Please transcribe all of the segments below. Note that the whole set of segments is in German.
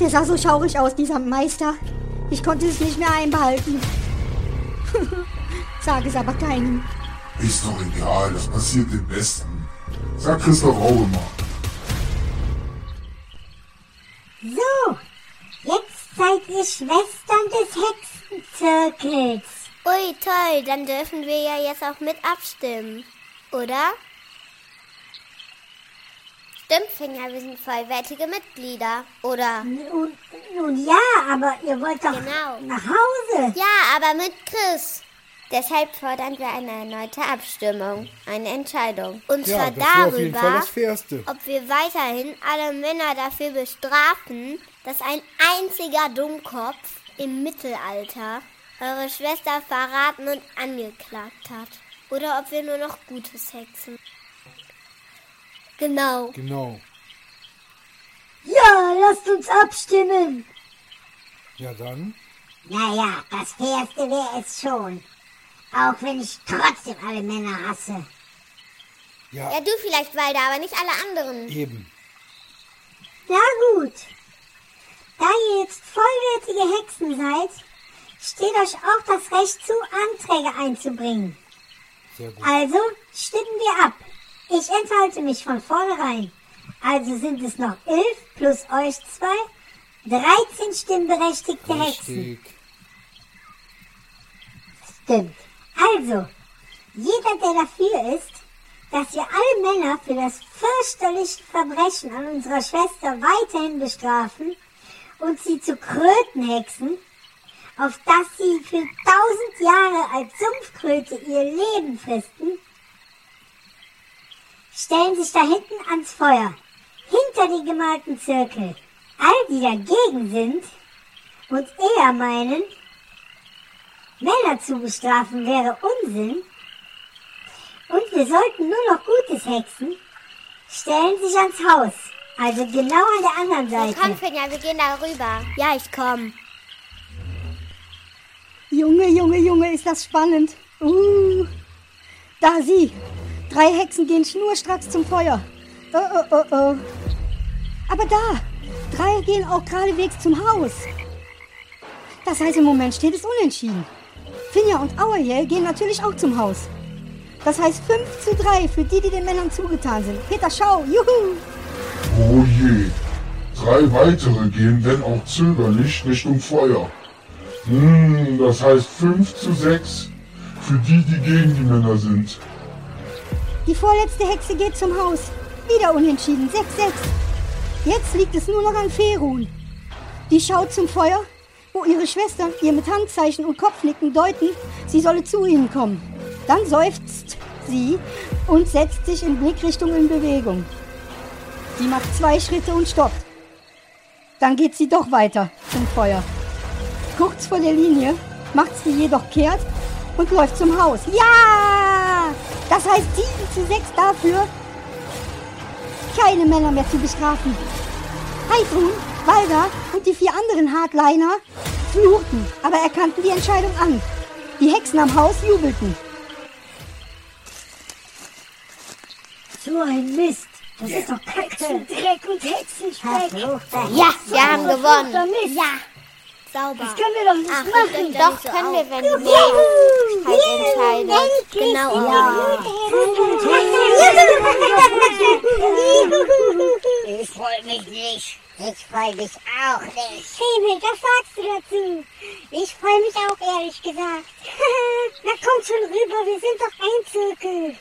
Der sah so schaurig aus, dieser Meister. Ich konnte es nicht mehr einbehalten. Sag es aber keinem. Ist doch egal, das passiert dem Besten. Sag Christoph auch immer. So, jetzt seid ihr Schwestern des Hexenzirkels. Ui, toll, dann dürfen wir ja jetzt auch mit abstimmen, oder? Stimmt, Finja, wir sind vollwertige Mitglieder, oder? Nun, nun ja, aber ihr wollt doch Genau. nach Hause. Ja, aber mit Chris. Deshalb fordern wir eine erneute Abstimmung, eine Entscheidung. Und Ja, zwar Fall darüber, ob wir weiterhin alle Männer dafür bestrafen, dass ein einziger Dummkopf im Mittelalter eure Schwester verraten und angeklagt hat. Oder ob wir nur noch Gutes hexen. Genau. Genau. Ja, lasst uns abstimmen. Ja, dann. Naja, das Fairste wäre es schon. Auch wenn ich trotzdem alle Männer hasse. Ja, Ja, du vielleicht, Walda, aber nicht alle anderen. eben. Na gut. Da ihr jetzt vollwertige Hexen seid, steht euch auch das Recht zu, Anträge einzubringen. Sehr gut. Also stimmen wir ab. Ich enthalte mich von vornherein. Also sind es noch elf plus euch zwei, 13 stimmberechtigte Hexen. Richtig. Stimmt. Also, jeder, der dafür ist, dass wir alle Männer für das fürchterliche Verbrechen an unserer Schwester weiterhin bestrafen und sie zu Kröten hexen, auf dass sie für tausend Jahre als Sumpfkröte ihr Leben fristen, stellen sich da hinten ans Feuer, hinter die gemalten Zirkel. All die dagegen sind und eher meinen, Männer zu bestrafen wäre Unsinn und wir sollten nur noch Gutes hexen, stellen sich ans Haus, also genau an der anderen Seite. Komm, Finja, wir gehen da rüber. Ja, ich komm. Junge, Junge, Junge, ist das spannend. Uh, da sie. Drei Hexen gehen schnurstracks zum Feuer. Oh, oh, oh, oh. Aber da, drei gehen auch geradewegs zum Haus. Das heißt, im Moment steht es unentschieden. Finja und Auerjell gehen natürlich auch zum Haus. Das heißt 5 zu 3 für die, die den Männern zugetan sind. Peter, schau, juhu! Oh je. Drei weitere gehen, wenn auch zögerlich, Richtung Feuer. Hm, das heißt 5 zu 6 für die, die gegen die Männer sind. Die vorletzte Hexe geht zum Haus. Wieder unentschieden. 6-6. Jetzt liegt es nur noch an Ferun. Die schaut zum Feuer, wo ihre Schwestern ihr mit Handzeichen und Kopfnicken deuten, sie solle zu ihnen kommen. Dann seufzt sie und setzt sich in Blickrichtung in Bewegung. Sie macht zwei Schritte und stoppt. Dann geht sie doch weiter zum Feuer. Kurz vor der Linie macht sie jedoch kehrt und läuft zum Haus. Ja! Das heißt 7 zu 6 dafür, keine Männer mehr zu bestrafen. Heidrun, Walda und die vier anderen Hardliner fluchten, aber erkannten die Entscheidung an. Die Hexen am Haus jubelten. So ein Mist. Das ist doch Kacke. Dreck und Hexenspeck. Ja, wir haben gewonnen. Mist. Ja, sauber. Das können wir doch nicht Ach, machen. doch, können wir, wenn die Mehrheit entscheidet. Genau. Ich freue mich nicht. Ich freue mich auch nicht. Himmel, was sagst du dazu? Ich freue mich auch, ehrlich gesagt. Na komm schon rüber, wir sind doch ein Zirkel.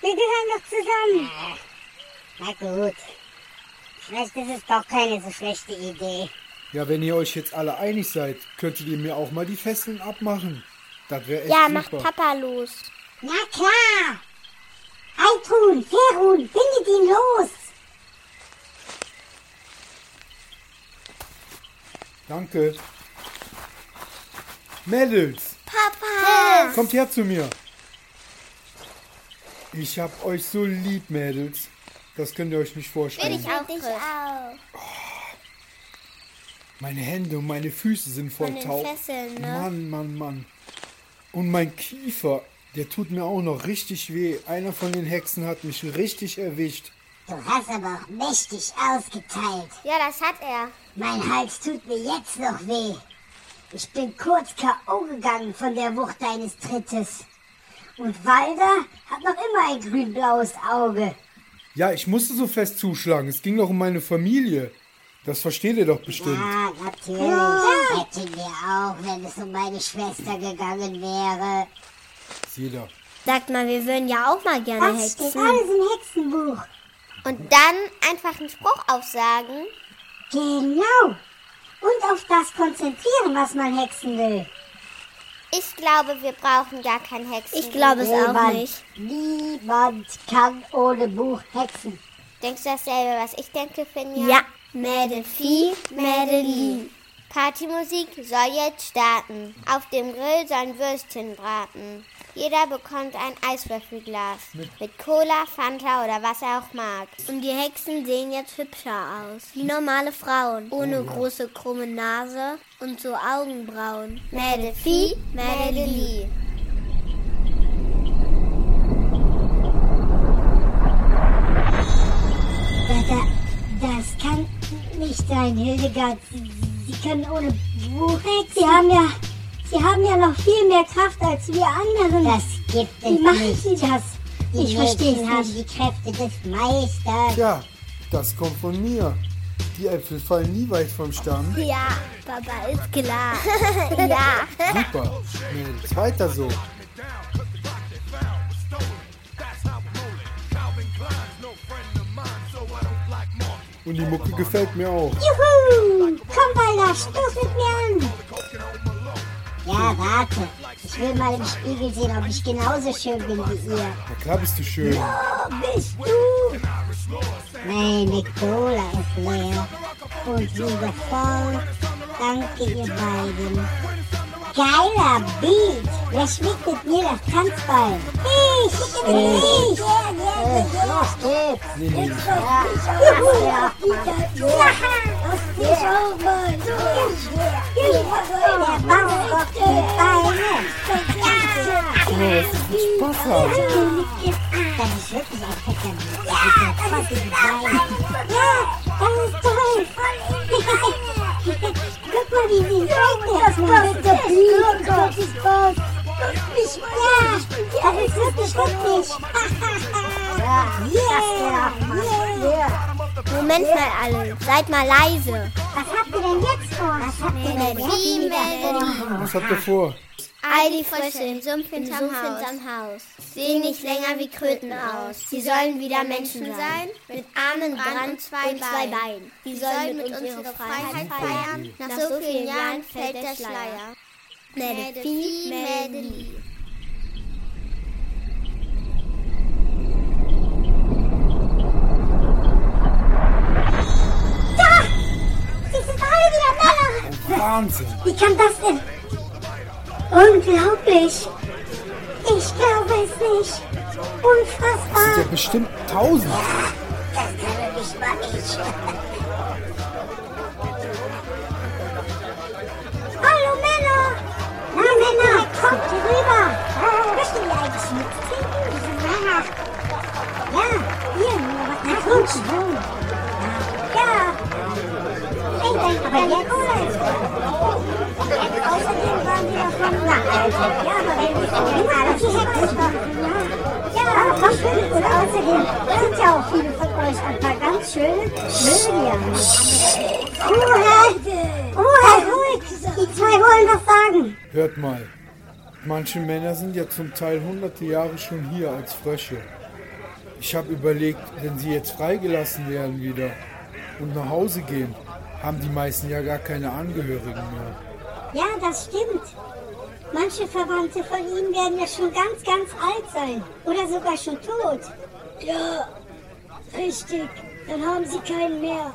Wir gehören doch zusammen. Na gut. Vielleicht ist es doch keine so schlechte Idee. Ja, wenn ihr euch jetzt alle einig seid, könntet ihr mir auch mal die Fesseln abmachen. Das wäre echt Ja, super. macht Papa los. Na klar. Heidrun, Ferun, bindet ihn los. Danke. Mädels, Papa! kommt her zu mir. Ich hab euch so lieb, Mädels. Das könnt ihr euch nicht vorstellen. Ich auch, Chris. auch. Meine Hände und meine Füße sind voll taub. Fesseln, ne? Mann, Mann, Mann. Und mein Kiefer, der tut mir auch noch richtig weh. Einer von den Hexen hat mich richtig erwischt. Du hast aber auch mächtig ausgeteilt. Ja, das hat er. Mein Hals tut mir jetzt noch weh. Ich bin kurz K.O. gegangen von der Wucht deines Trittes. Und Walder hat noch immer ein grün-blaues Auge. Ja, ich musste so fest zuschlagen. Es ging doch um meine Familie. Das versteht ihr doch bestimmt. Ja, natürlich. Hätten wir auch, wenn es um meine Schwester gegangen wäre. Sieh doch. Sagt mal, wir würden ja auch mal gerne Das steht hexen. alles im Hexenbuch. Und dann einfach einen Spruch aufsagen. Genau. Und auf das konzentrieren, was man hexen will. Ich glaube, wir brauchen gar kein Hexen. Ich glaube es auch Niemand- nicht. Niemand kann ohne Buch hexen. Denkst du dasselbe, was ich denke, Finja? Ja. Mädelvieh, Mädeli. Partymusik soll jetzt starten. Auf dem Grill sollen Würstchen braten. Jeder bekommt ein Eiswürfelglas. Mit Cola, Fanta oder was er auch mag. Und die Hexen sehen jetzt hübscher aus. Wie normale Frauen. Ohne große krumme Nase und so Augenbrauen. Mädelvieh, Mädeli. Da, nicht sein, Hildegard. Sie, Sie können ohne Buch. Sie haben ja, Sie haben ja noch viel mehr Kraft als wir anderen. Das gibt es Wie machen Sie das? ich verstehe es haben die Kräfte des Meisters. Tja, das kommt von mir. Die Äpfel fallen nie weit vom Stamm. Ja, Papa ist klar. ja. Super. Mädels, weiter so. Und die Mucke gefällt mir auch. Juhu! Komm, Walter, stoß mit mir an! Ja, warte. Ich will mal im Spiegel sehen, ob ich genauso schön bin wie ihr. Na klar bist du schön. Oh, bist du? Meine Cola ist leer und liebevoll. Danke, ihr beiden. Geiler Beat. Wer schmiegt mit mir das Tanzbein? Oh, morning, Good Das ist Spaß! Ja, das ist wirklich witzig! Yeah! Yeah! Moment mal alle, seid mal leise. Was habt ihr denn jetzt vor? Was habt ihr denn jetzt vor? Was habt ihr vor? All die Frösche im Sumpf hinterm, Haus sehen nicht länger wie Kröten aus. Sie sollen wieder Menschen sein, mit Armen dran und zwei Beinen. Sie sollen mit uns ihre Freiheit feiern. Nach so vielen Jahren fällt der Schleier. Mädeli, Mädeli. Sie sind alle wieder Männer! Wahnsinn. Wie kann das denn? Unglaublich! Ich glaube es nicht! Das sind Unfassbar! ja bestimmt tausend. Das kann doch nicht mal ich! Gut. Ja! Ich denke, aber ist Außerdem waren wir davon. Na, also, ja, aber wenn wir von alle die Hexe Ja, ja, was schön. Und außerdem sind ja auch viele von euch ein paar ganz schöne. Ruhe! Ruhe, ruhig! Die zwei wollen was sagen. Hört mal. Manche Männer sind ja zum Teil hunderte Jahre schon hier als Frösche. Ich habe überlegt, wenn sie jetzt freigelassen werden wieder und nach Hause gehen, haben die meisten ja gar keine Angehörigen mehr. Ja, das stimmt. Manche Verwandte von ihnen werden ja schon ganz, ganz alt sein. Oder sogar schon tot. Ja, richtig. Dann haben sie keinen mehr.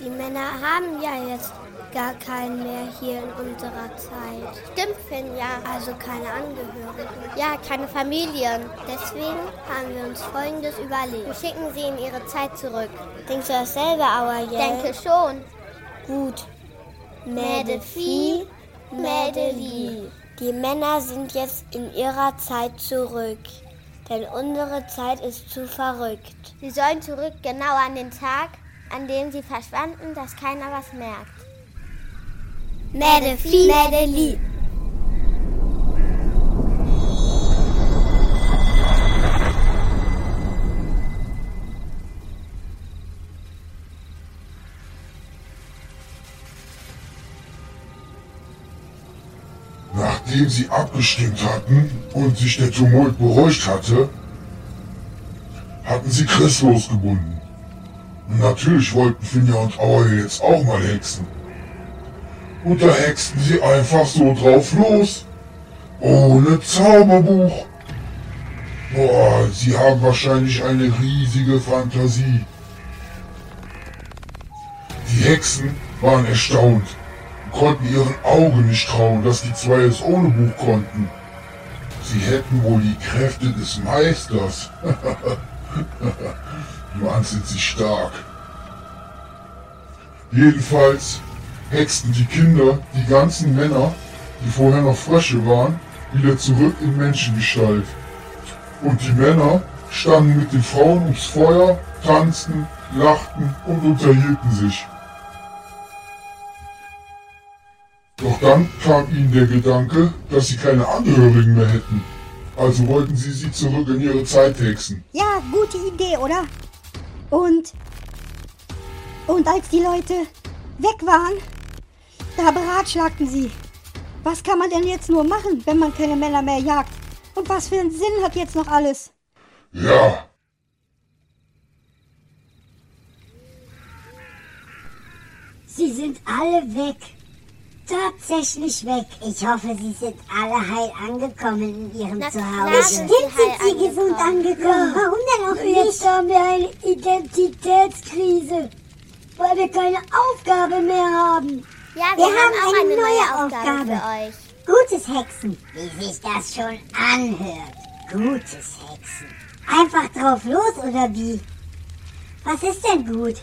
Die Männer haben ja jetzt gar keinen mehr hier in unserer Zeit. Stimmt, Finn, ja. Also keine Angehörigen. Ja, keine Familien. Deswegen haben wir uns Folgendes überlegt. Wir schicken sie in ihre Zeit zurück. Denkst du dasselbe, Auerjell? Denke schon. Gut. Mädevieh, Mädeli. Die Männer sind jetzt in ihrer Zeit zurück. denn unsere Zeit ist zu verrückt. Sie sollen zurück genau an den Tag, an dem sie verschwanden, dass keiner was merkt. Lieb. Nachdem sie abgestimmt hatten und sich der Tumult beruhigt hatte, hatten sie Chris losgebunden. Und natürlich wollten Finja und Aue jetzt auch mal hexen. Und da hexten sie einfach so drauf los. Ohne Zauberbuch. Boah, sie haben wahrscheinlich eine riesige Fantasie. Die Hexen waren erstaunt und konnten ihren Augen nicht trauen, dass die zwei es ohne Buch konnten. Sie hätten wohl die Kräfte des Meisters. Mann sind sie stark. Jedenfalls hexten die Kinder die ganzen Männer, die vorher noch Frösche waren, wieder zurück in Menschengestalt. Und die Männer standen mit den Frauen ums Feuer, tanzten, lachten und unterhielten sich. Doch dann kam ihnen der Gedanke, dass sie keine Angehörigen mehr hätten. Also wollten sie sie zurück in ihre Zeit hexen. Ja, gute Idee, oder? Und. Und als die Leute weg waren, da beratschlagten sie. Was kann man denn jetzt nur machen, wenn man keine Männer mehr jagt? Und was für einen Sinn hat jetzt noch alles? Ja, Sie sind alle weg. Tatsächlich weg. Ich hoffe, Sie sind alle heil angekommen in Ihrem Na Zuhause. Bestimmt sind Sie gesund angekommen. Warum denn auch nicht? Jetzt haben wir eine Identitätskrise, weil wir keine Aufgabe mehr haben. Ja, wir, Wir haben, haben auch eine eine neue neue Aufgabe, Aufgabe. für euch. Gutes Hexen. Wie sich das schon anhört. Gutes Hexen. Einfach drauf los, oder wie? Was ist denn gut?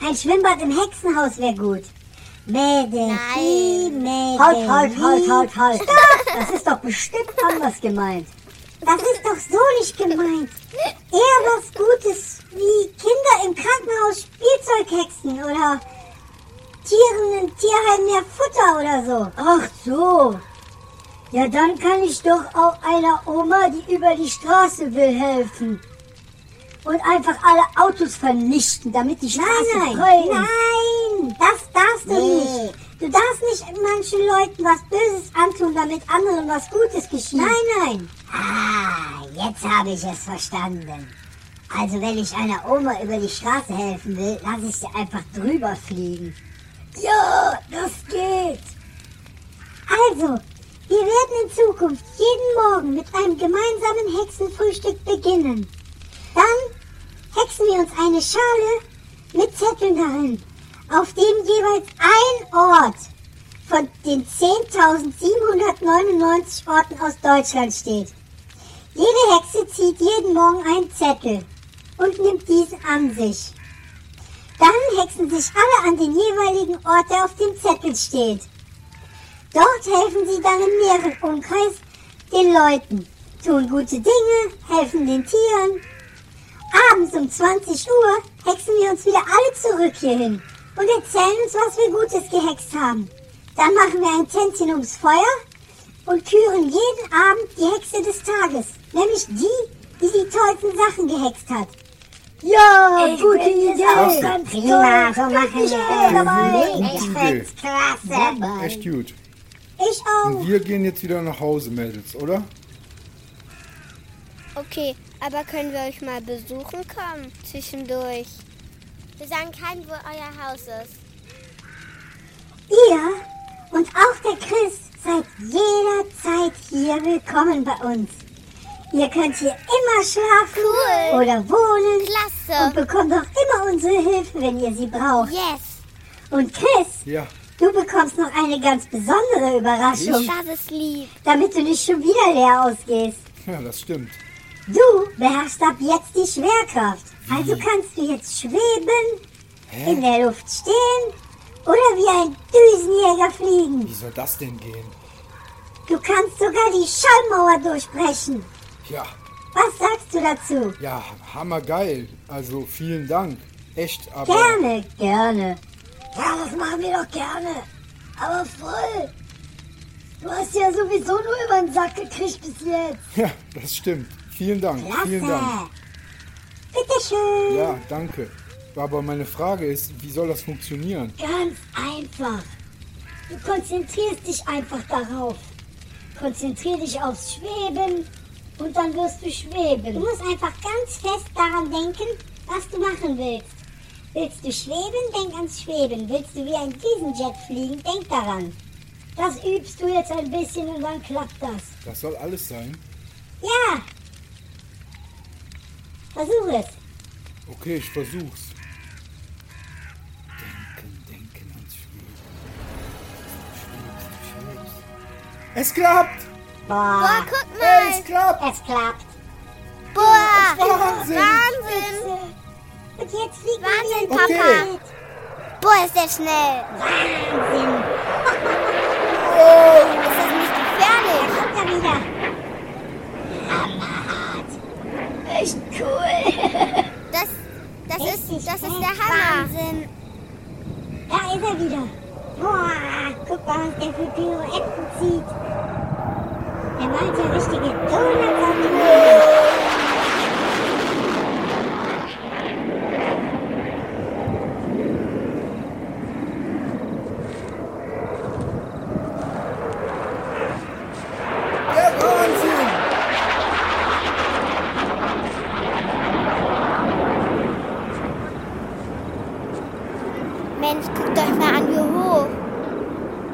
Ein Schwimmbad im Hexenhaus wäre gut. Mädeli, Mädeli. Halt, halt, halt, halt, halt. Das ist doch bestimmt anders gemeint. Das ist doch so nicht gemeint. Eher was Gutes wie Kinder im Krankenhaus Spielzeughexen oder Tieren in Tierheim mehr Futter oder so. Ach so. Ja, dann kann ich doch auch einer Oma, die über die Straße will, helfen. Und einfach alle Autos vernichten, damit die Straße Nein, frei nein, ist. nein, das darfst du Nee. nicht. Du darfst nicht manchen Leuten was Böses antun, damit anderen was Gutes geschieht. Nein, nein. Ah, jetzt habe ich es verstanden. Also wenn ich einer Oma über die Straße helfen will, lasse ich sie einfach drüber fliegen. Ja, das geht. Also, wir werden in Zukunft jeden Morgen mit einem gemeinsamen Hexenfrühstück beginnen. Dann hexen wir uns eine Schale mit Zetteln darin, auf dem jeweils ein Ort von den 10.799 Orten aus Deutschland steht. Jede Hexe zieht jeden Morgen einen Zettel und nimmt diesen an sich. Dann hexen sich alle an den jeweiligen Ort, der auf dem Zettel steht. Dort helfen sie dann im näheren Umkreis den Leuten, tun gute Dinge, helfen den Tieren. Abends um 20 Uhr hexen wir uns wieder alle zurück hierhin und erzählen uns, was wir Gutes gehext haben. Dann machen wir ein Tänzchen ums Feuer und küren jeden Abend die Hexe des Tages, nämlich die, die die tollsten Sachen gehext hat. Ja, gute Idee. Auch Ganz Prima, so machen wir es. Ich find's klasse. Echt gut. Ich auch. Und wir gehen jetzt wieder nach Hause, Mädels, oder? Okay, aber können wir euch mal besuchen kommen zwischendurch? Wir sagen keinem, wo euer Haus ist. Ihr und auch der Chris seid jederzeit hier willkommen bei uns. Ihr könnt hier immer schlafen Cool. oder wohnen und Klasse. bekommt auch immer unsere Hilfe, wenn ihr sie braucht. Yes. Und Chris, Ja. du bekommst noch eine ganz besondere Überraschung, Das ist lieb. damit du nicht schon wieder leer ausgehst. Ja, das stimmt. Du beherrschst ab jetzt die Schwerkraft. Also kannst du jetzt schweben, in der Luft stehen oder wie ein Düsenjäger fliegen. Wie soll das denn gehen? Du kannst sogar die Schallmauer durchbrechen. Ja, Was sagst du dazu? Ja, hammergeil. Also vielen Dank. Echt, aber. Gerne, gerne. Ja, das machen wir doch gerne. Aber voll. Du hast ja sowieso nur über den Sack gekriegt bis jetzt. Ja, das stimmt. Vielen Dank. Vielen Dank. Klasse. Bitteschön. Ja, danke. Aber meine Frage ist, wie soll das funktionieren? Ganz einfach. Du konzentrierst dich einfach darauf. Konzentrier dich aufs Schweben und dann wirst du schweben. Du musst einfach ganz fest daran denken, was du machen willst. Willst du schweben, denk ans Schweben. Willst du wie ein Düsenjet fliegen, denk daran. Das übst du jetzt ein bisschen und dann klappt das. Das soll alles sein? Ja. Versuch es. Okay, ich versuch's. Denken, denken ans Schweben. Du schwebst, du schwebst. Es klappt! Boah, Boah, guck mal. Es klappt! es klappt. Boah, Wahnsinn! Wahnsinn. Und jetzt fliegen Wahnsinn, wir Okay. Papa. Boah, ist der schnell. Wahnsinn. Ist das nicht gefährlich? Kommt er wieder. Echt cool. Das, das, ist, das ist der Hammer. Wahnsinn. Da ist er wieder. Boah, guck mal, was der für Pirouetten zieht. Er malt ja richtige Donuts auf die Bühne. Der Wahnsinn! Mensch, guckt euch mal an, wie hoch.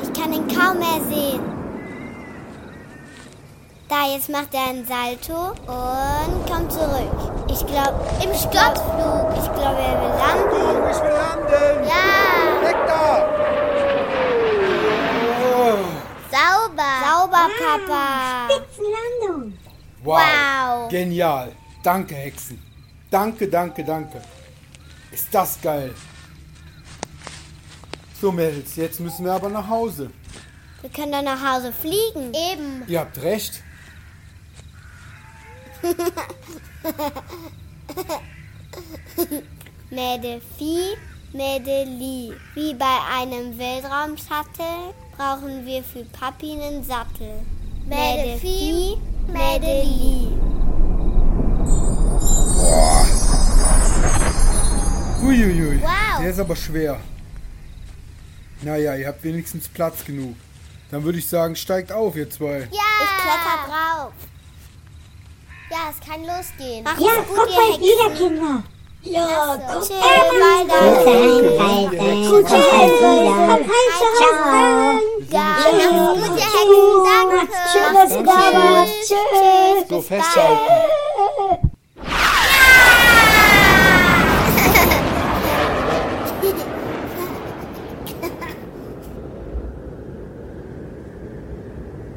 Ich kann ihn kaum mehr sehen. Da, jetzt macht er einen Salto und kommt zurück. Ich glaube, im Sturzflug. Ich glaube, er will landen. Ich will landen! Ja, Weg da! Oh. sauber. Sauber, Papa. Spitzenlandung. Wow. Wow. Genial. Danke, Hexen. Danke, danke, danke. Ist das geil. So, Mädels, jetzt müssen wir aber nach Hause. Wir können dann nach Hause fliegen. Eben. Ihr habt recht. Mäde-Vieh, Mädeli. Wie bei einem Weltraumshuttle brauchen wir für Papi einen Sattel. Mäde-Vieh, Mädeli. Uiuiui. Wow. Der ist aber schwer. Naja, ihr habt wenigstens Platz genug. Dann würde ich sagen, steigt auf, ihr zwei. Ja! Ich kletter drauf. Ja, es kann losgehen. Ach, Ja, kommt bald wieder, Kinder. Ja, komm. Tschüss, weiter. Gut, tschüss. Ciao. Ja, macht's gut, ihr Hexen. Danke. Schön, dass du da warst. Tschüss. So festhalten.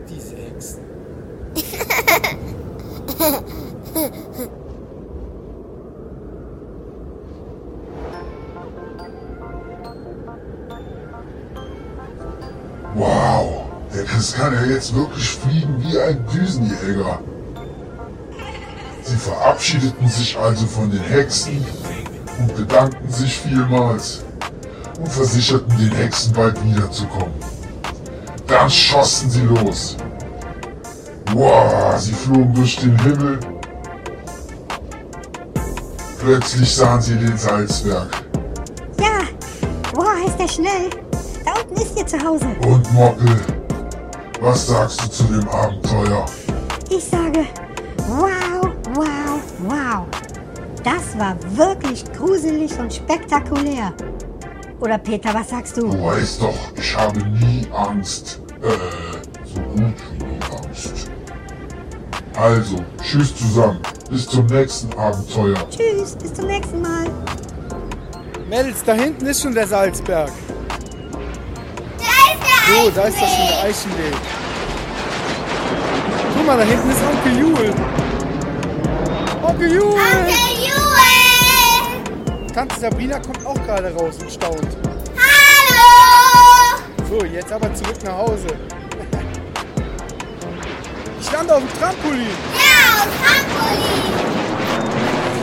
Diese Hexen. Wow, der Chris kann ja jetzt wirklich fliegen wie ein Düsenjäger. Sie verabschiedeten sich also von den Hexen und bedankten sich vielmals und versicherten den Hexen bald wiederzukommen. Dann schossen sie los. Wow, sie flogen durch den Himmel. Plötzlich sahen sie den Salzberg. Ja, boah, ist der schnell. Da unten ist ihr Zuhause. Und Mockel, was sagst du zu dem Abenteuer? Ich sage, wow, wow, wow. Das war wirklich gruselig und spektakulär. Oder Peter, was sagst du? Du weißt doch, ich habe nie Angst. Äh, so gut wie nie Angst. Also, tschüss zusammen. Bis zum nächsten Abenteuer. Tschüss, bis zum nächsten Mal. Mädels, da hinten ist schon der Salzberg. Da ist der So, da ist doch schon der Eichenweg. Guck mal, da hinten ist Onkel Jule. Onkel Jule! Onkel Joel! Tante Sabrina kommt auch gerade raus und staunt. Hallo! So, jetzt aber zurück nach Hause. Lande auf dem Trampolin. Ja, Trampolin!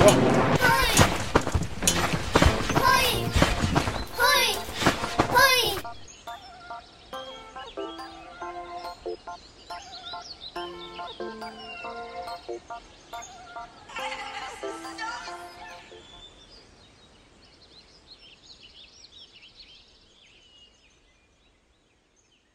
Hui!